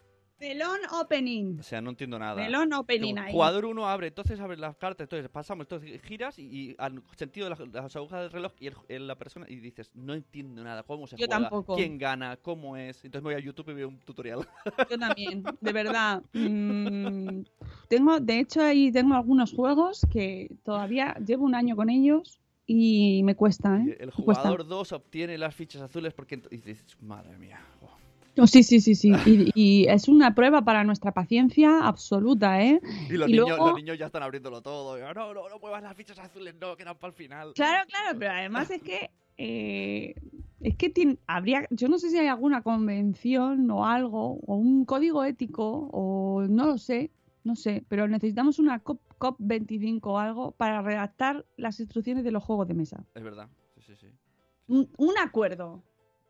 Melón opening.
O sea, no entiendo nada.
Melón opening ahí.
Jugador 1 abre, entonces abre las cartas, entonces pasamos, entonces giras y, y al sentido de las, las agujas del reloj y el- el- la persona y dices, no entiendo nada, cómo se
Yo
juega,
tampoco.
quién gana, cómo es. Entonces voy a YouTube y veo un tutorial. (laughs)
Yo también, de verdad. Mm, tengo, de hecho, ahí tengo algunos juegos que todavía llevo un año con ellos y me cuesta, ¿eh?
el
Me
jugador 2 obtiene las fichas azules porque y dices, madre mía. oh".
Sí, sí, sí, sí. Y, y es una prueba para nuestra paciencia absoluta, ¿eh?
Y los,
Y
niños,
luego-
los niños ya están abriéndolo todo. "Ah, no, no, no muevas las fichas azules, no, quedan para el final.
Claro, claro, pero además es que eh, es que tiene- habría, yo no sé si hay alguna convención o algo, o un código ético, o no lo sé, no sé, pero necesitamos una COP, COP 25 o algo para redactar las instrucciones de los juegos de mesa.
Es verdad. Sí, sí, sí.
Un, un acuerdo,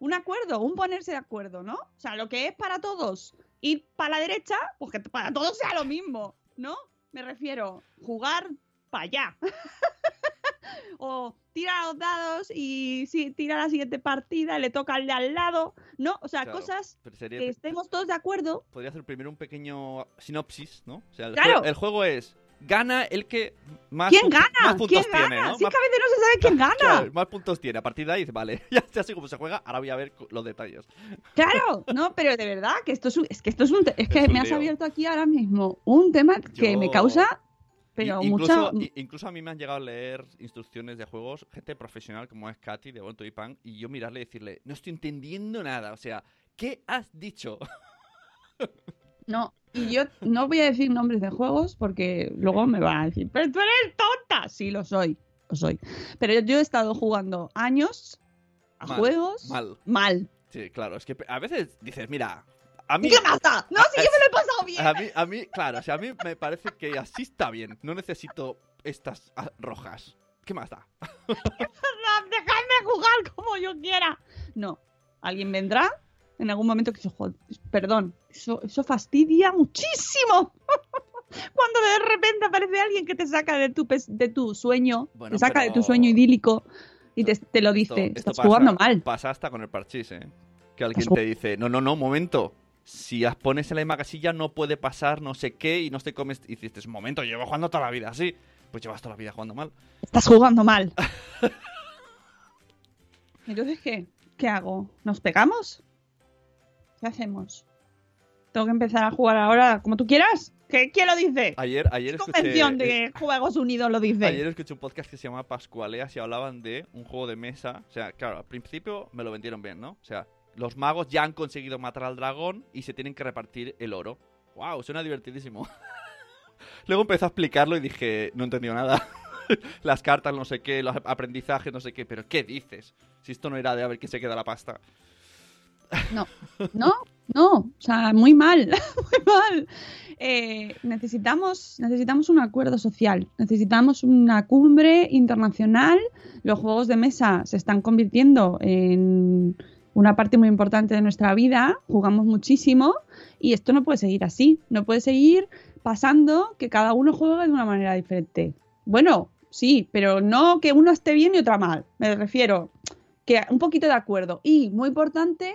un acuerdo, un ponerse de acuerdo, ¿no? O sea, lo que es para todos ir para la derecha, pues que para todos sea lo mismo, ¿no? Me refiero, jugar para allá. (laughs) o tira los dados y si tira la siguiente partida, le toca al de al lado, ¿no? O sea,
Claro,
cosas
sería-
que estemos todos de acuerdo.
Podría hacer primero un pequeño sinopsis, ¿no? O sea, el,
Claro.
juego, el juego es gana el que más,
¿Quién
pu-
gana?
más puntos
¿Quién
tiene,
gana?
¿no?
Sí
Más-
que a veces no se sabe quién gana.
Claro, más puntos tiene. A partir de ahí dice, vale, (laughs) ya, sé cómo se juega, ahora voy a ver los detalles.
Claro, no, pero de verdad que esto es un, es que esto es un, es que
Es un
me has
lío.
abierto aquí ahora mismo un tema que me causa, pero
incluso,
mucha,
incluso a mí me han llegado a leer instrucciones de juegos, gente profesional como es Katy de Bonto y Pan, y yo mirarle y decirle, no estoy entendiendo nada. O sea, ¿qué has dicho?
No, y yo no voy a decir nombres de juegos porque luego me van a decir, pero tú eres tonta. Sí, lo soy, lo soy. Pero yo he estado jugando años a
Mal,
juegos
mal.
mal.
Sí, claro, es que a veces dices, mira, a mí...
¿Y qué pasa? No, si yo me lo he pasado bien.
A mí, a mí, claro, o sea, a mí me parece que así está bien. No necesito estas ah, rojas. ¿Qué más da? (laughs)
Dejadme jugar como yo quiera. No, alguien vendrá en algún momento que se joder, perdón, eso, eso fastidia muchísimo. (laughs) Cuando de repente aparece alguien que te saca de tu, de tu sueño,
Bueno,
te saca de tu sueño idílico y te, te lo dice,
esto
estás
pasa-
jugando mal.
Pasa hasta con el parchís, ¿eh? Que alguien te dice, no, no, no, momento. Si las pones en la misma casilla no puede pasar no sé qué y no te comes... Y dices, momento, llevo jugando toda la vida así. Pues llevas toda la vida jugando mal.
Estás jugando mal. (laughs) Entonces, ¿qué? ¿Qué hago? ¿Nos pegamos? ¿Qué hacemos? ¿Tengo que empezar a jugar ahora como tú quieras? ¿Qué, ¿Quién lo dice?
Ayer, ayer
¿Qué
escuché...
convención
eh,
de Juegos Unidos lo dice?
Ayer escuché un podcast que se llama Pascualeas y hablaban de un juego de mesa. O sea, claro, al principio me lo vendieron bien, ¿no? O sea, los magos ya han conseguido matar al dragón y se tienen que repartir el oro. ¡Wow! Suena divertidísimo. (laughs) Luego empezó a explicarlo y dije, no he entendido nada. (laughs) Las cartas, no sé qué, los aprendizajes, no sé qué. Pero ¿qué dices? Si esto no era de a ver quién se queda la pasta.
No, no, no, o sea, muy mal, (laughs) muy mal. Eh, necesitamos, necesitamos un acuerdo social, necesitamos una cumbre internacional. Los juegos de mesa se están convirtiendo en una parte muy importante de nuestra vida, jugamos muchísimo y esto no puede seguir así, no puede seguir pasando que cada uno juegue de una manera diferente. Bueno, sí, pero no que uno esté bien y otra mal, me refiero que un poquito de acuerdo. Y, muy importante,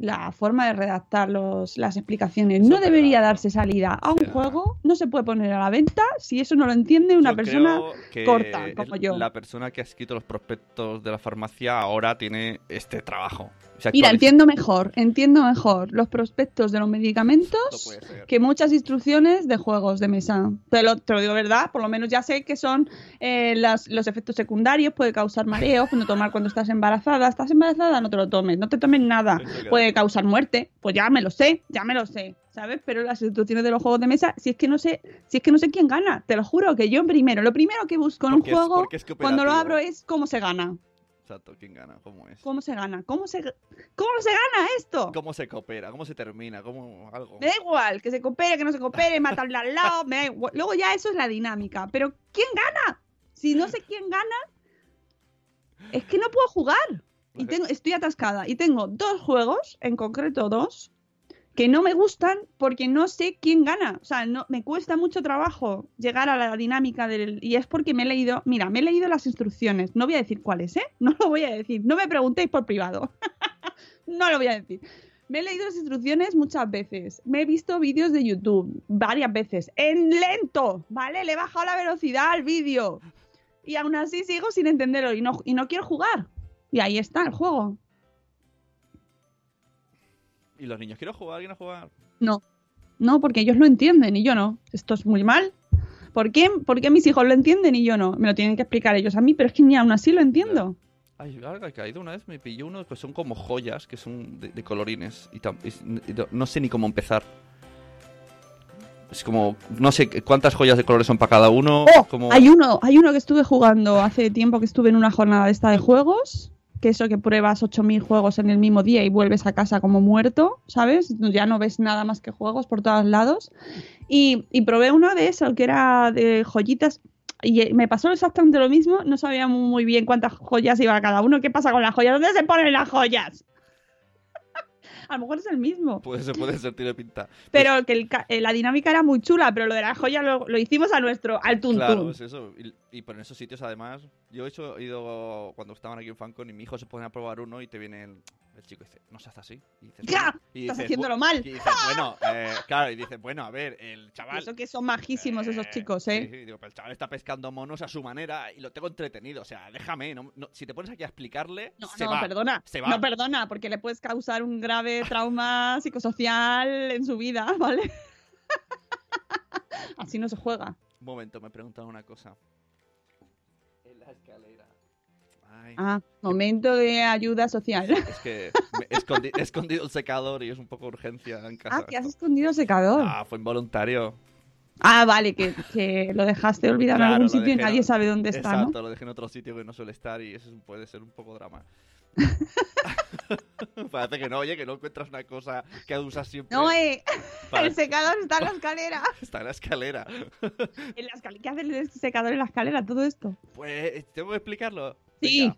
la forma de redactar los, las explicaciones.
Eso
No debería
verdad.
darse salida a un juego, no se puede poner a la venta si eso no lo entiende una
Yo
persona corta como yo.
La persona que ha escrito los prospectos de la farmacia ahora tiene este trabajo.
Mira, entiendo mejor, entiendo mejor los prospectos de los medicamentos
puede
que muchas instrucciones de juegos de mesa. Te lo, te lo digo verdad, por lo menos ya sé que son eh, las- los efectos secundarios, puede causar mareos, no tomar cuando estás embarazada. ¿Estás embarazada? No te lo tomes, no te tomes nada.
Queda.
Puede causar muerte, pues ya me lo sé, ya me lo sé, ¿sabes? Pero las instrucciones de los juegos de mesa, si es que no sé, si es que no sé quién gana, te lo juro que yo primero, lo primero que busco en un
es-
juego cuando lo abro es cómo se gana.
Exacto, ¿quién gana? ¿Cómo es?
¿Cómo se gana? ¿Cómo se, cómo se gana esto?
¿Cómo se coopera? ¿Cómo se termina? ¿Cómo algo?
Me da igual, que se coopere, que no se coopere, matarle al lado, me da igual. Luego ya eso es la dinámica. Pero ¿quién gana? Si no sé quién gana, es que no puedo jugar. Y tengo, estoy atascada. Y tengo dos juegos, en concreto dos, que no me gustan porque no sé quién gana. O sea, no, me cuesta mucho trabajo llegar a la dinámica del... Y es porque me he leído... Mira, me he leído las instrucciones. No voy a decir cuáles, ¿eh? No lo voy a decir. No me preguntéis por privado. (laughs) no lo voy a decir. Me he leído las instrucciones muchas veces. Me he visto vídeos de YouTube varias veces. En lento, ¿vale? Le he bajado la velocidad al vídeo. Y aún así sigo sin entenderlo y no, y no quiero jugar. Y ahí está el juego.
¿Y los niños quieren jugar? ¿Quieren jugar?
No. No, porque ellos lo entienden y yo no. Esto es muy mal. ¿Por qué, ¿Por qué mis hijos lo entienden y yo no? Me lo tienen que explicar ellos a mí, pero es que ni aún así lo entiendo.
Ay, he caído una vez, me pilló uno que son como joyas, que son de, de colorines. Y, no- no sé ni cómo empezar. Es como, no sé cuántas joyas de colores son para cada uno.
¡Oh!
como...
Hay uno, hay uno que estuve jugando hace tiempo que estuve en una jornada de esta de juegos, que eso que pruebas 8000 juegos en el mismo día y vuelves a casa como muerto, ¿sabes? Ya no ves nada más que juegos por todos lados. Y, y probé uno de eso, que era de joyitas. Y me pasó exactamente lo mismo, no sabía muy bien cuántas joyas iba cada uno. ¿Qué pasa con las joyas? ¿Dónde se ponen las joyas? (laughs) a lo mejor es el mismo.
Puede ser, puede ser, tiene pinta.
Pero que el eh, la dinámica era muy chula, pero lo de las joyas lo, lo hicimos a nuestro, al tuntún.
Claro, es eso. Y, y por esos sitios, además, yo he ido cuando estaban aquí en Fancon y mi hijo se pone a probar uno y te viene el, el chico y dice, no se hace así. Y dices,
¡Ya!
y
Estás
dices,
haciéndolo
bu-
mal.
Y dices, bueno, eh, claro, y dices, bueno, a ver, el chaval.
eso que son majísimos esos
Eh,
chicos,
sí,
¿eh?
sí, digo, pero el chaval está pescando monos a su manera y lo tengo entretenido. O sea, déjame. no- no- si te pones aquí a explicarle,
No,
se
no,
va.
perdona.
se va.
No, perdona, porque le puedes causar un grave trauma (laughs) psicosocial en su vida, ¿vale? (laughs) Así no se juega.
Un momento, me preguntan una cosa. En escalera. Ay,
Ah, momento de ayuda social.
es que he escondi- he escondido el secador y es un poco urgencia en casa.
Ah, que has escondido el secador.
Ah, fue involuntario.
Ah, vale, que, que lo dejaste olvidado
Claro,
en algún sitio y nadie
¿no?
sabe dónde está, ¿no?
Exacto, lo dejé en otro sitio que no suele estar y eso es- puede ser un poco drama. (laughs) Parece que no, oye, que no encuentras una cosa que usas siempre.
No, eh, (laughs) el secador está en la escalera. (laughs)
Está en la escalera.
En la escalera. ¿Qué hace el secador en la escalera? Todo esto.
Pues, ¿tengo que explicarlo?
Sí.
Venga.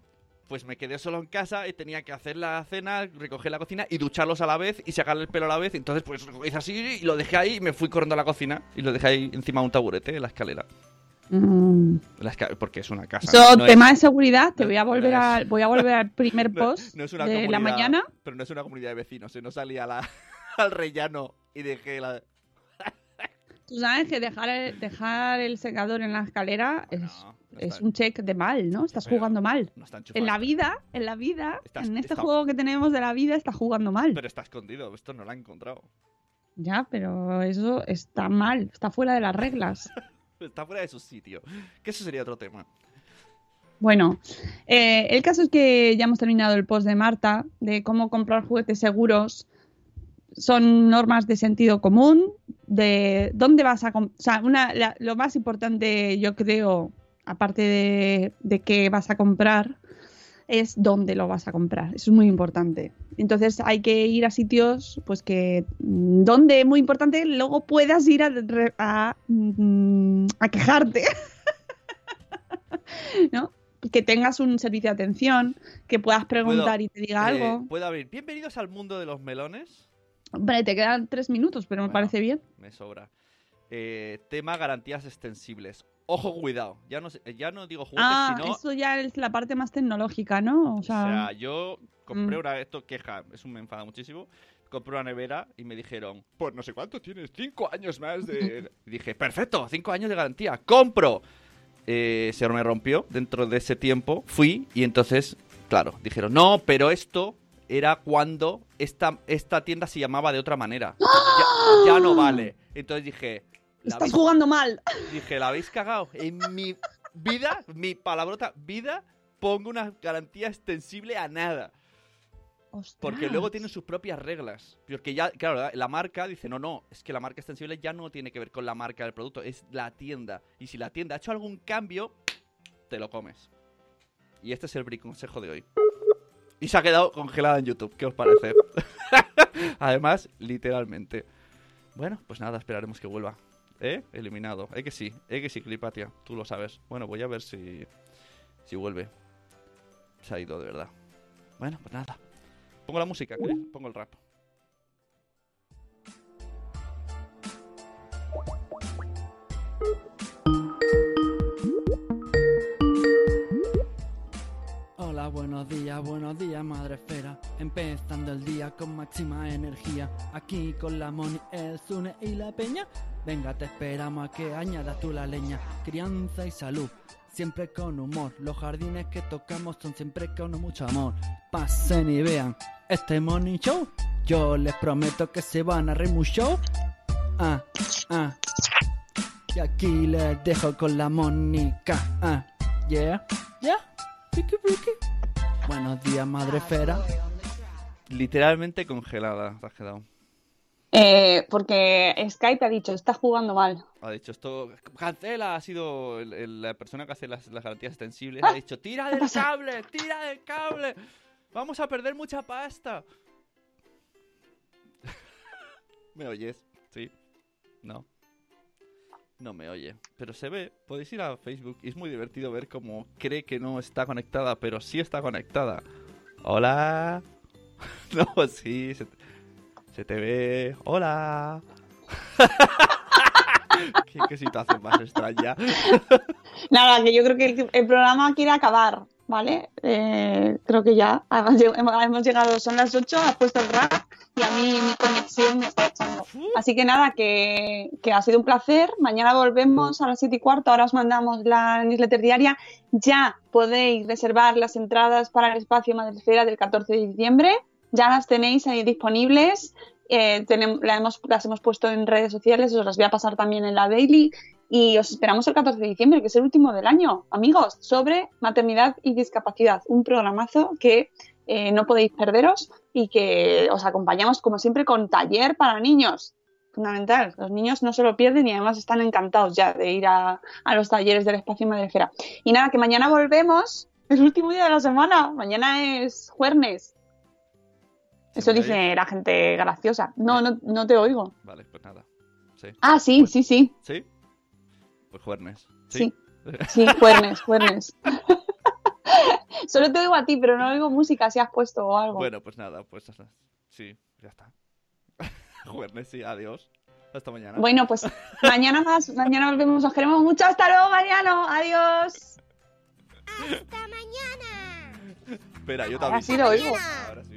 Pues me quedé solo en casa y tenía que hacer la cena, recoger la cocina y ducharlos a la vez y sacarle el pelo a la vez. Entonces, pues lo hice así y lo dejé ahí y me fui corriendo a la cocina y lo dejé ahí encima de un taburete en la escalera.
Mm.
Porque es una casa. No es-
tema de seguridad, te
no-
voy a volver
no
a, voy a volver al primer (laughs) post
no es una
de la mañana.
Pero no es una comunidad de vecinos, ¿eh? no salí a la- (laughs) al rellano y dejé la... (laughs)
Tú sabes que dejar el, dejar el secador en la escalera es,
No, no
es un check de mal, ¿no? Estás
Pero-
jugando mal.
No está
En la vida, en la vida,
Estás-
en este
está-
juego que tenemos de la vida, estás jugando mal.
Pero está escondido, esto no lo han encontrado.
Ya, pero eso está mal, está fuera de las reglas. (laughs)
Está fuera de su sitio. Que eso sería otro tema.
Bueno, eh, el caso es que ya hemos terminado el post de Marta de cómo comprar juguetes seguros. Son normas de sentido común, de dónde vas a. O sea, una, lo más importante, yo creo, aparte de, de qué vas a comprar, es dónde lo vas a comprar. Eso es muy importante. Entonces hay que ir a sitios, pues que mm, donde, muy importante, luego puedas ir a, mm, a quejarte. (laughs) ¿No? Que tengas un servicio de atención, que puedas preguntar
¿Puedo-
y te diga
eh,
algo.
¿Puedo abrir? Bienvenidos al mundo de los melones.
Hombre, te quedan tres minutos, pero me parece bien.
Me sobra. Eh, tema garantías extensibles. Ojo, cuidado. Ya no, sé- ya no digo juguetes,
Ah,
sino.
eso ya es la parte más tecnológica, ¿no? O
O
sea,
yo compré
Mm.
una. Esto queja, eso me enfada muchísimo. Compré una nevera y me dijeron, pues no sé cuánto tienes, cinco años más de. (laughs) Y dije, perfecto, cinco años de garantía, compro. Eh, se me rompió dentro de ese tiempo, fui y entonces, claro, dijeron, no, pero esto era cuando esta, esta tienda se llamaba de otra manera. (gasps) Ya, ya no vale. Entonces dije,
estás
habéis-
jugando mal.
Dije, la habéis cagado. En mi vida, mi palabrota vida, pongo una garantía extensible a nada. Porque luego tienen sus propias reglas. Porque ya, claro, la- marca dice, no, no, es que la marca extensible ya no tiene que ver con la marca del producto, es la tienda. Y si la tienda ha hecho algún cambio, te lo comes. Y este es el consejo de hoy. Y se ha quedado congelada en YouTube, ¿qué os parece? (laughs) Además, literalmente. Bueno, pues nada, esperaremos que vuelva. ¿Eh? Eliminado. Eh que sí, eh que sí, Clipatia, tú lo sabes. Bueno, voy a ver si, si vuelve. Se ha ido de verdad. Bueno, pues nada. Pongo la música. Pongo el rap.
Hola, buenos días, buenos días, madre esfera. Empezando el día con máxima energía. Aquí con la Moni, el Zune y la Peña. Venga, te esperamos a que añadas tú la leña. Crianza y salud, siempre con humor. Los jardines que tocamos son siempre con mucho amor. Pasen y vean este Morning Show. Yo les prometo que se van a reír mucho. Ah, ah. Y aquí les dejo con la Mónica. Ah, yeah, yeah. Ricky, Ricky. Buenos días, madre esfera.
Literalmente congelada, te has quedado.
Eh, porque Skype ha dicho, está jugando mal.
Ha dicho esto, cancela, ha sido el- el- la persona que hace las, las garantías extensibles. Ha dicho, tira del cable, tira del cable. Vamos a perder mucha pasta. (laughs) ¿Me oyes? ¿Sí? No. No me oye. Pero se ve, podéis ir a Facebook y es muy divertido ver cómo cree que no está conectada, pero sí está conectada. Hola. (laughs) No, sí, se, se te ve. Hola. (laughs) ¿Qué, qué situación más extraña. (laughs)
Nada, que yo creo que el, el programa quiere acabar, ¿vale? Eh, creo que ya. Además, hemos hemos llegado, son las 8, has puesto el rap y a mí mi conexión me está echando. Así que nada, que, que ha sido un placer. Mañana volvemos a las 7 y cuarto. Ahora os mandamos la newsletter diaria. Ya podéis reservar las entradas para el espacio Madresfera del 14 de diciembre. Ya las tenéis ahí disponibles. Eh, la hemos- las hemos puesto en redes sociales, os las voy a pasar también en la Daily. Y os esperamos el 14 de diciembre, que es el último del año, amigos, sobre maternidad y discapacidad. Un programazo que eh, no podéis perderos y que os acompañamos, como siempre, con taller para niños. Fundamental. Los niños no se lo pierden y además están encantados ya de ir a, a los talleres del espacio Madrefera. Y nada, que mañana volvemos. El último día de la semana. Mañana es jueves. Eso dice la gente graciosa. No, no, no te oigo.
Vale, pues nada. Sí.
Ah, sí, sí, sí.
¿Sí? Pues jueves.
Sí. Sí, (laughs) jueves, jueves. (laughs) Solo te oigo a ti, pero no oigo música si has puesto o algo.
Bueno, pues nada, pues sí, ya está. (laughs) Jueves, sí, adiós. Hasta mañana.
Bueno, pues mañana más, mañana nos vemos, os queremos mucho. Hasta luego, Mariano. Adiós.
¡Hasta mañana!
Espera, yo
Ahora
también.
sí lo oigo.
Ahora sí.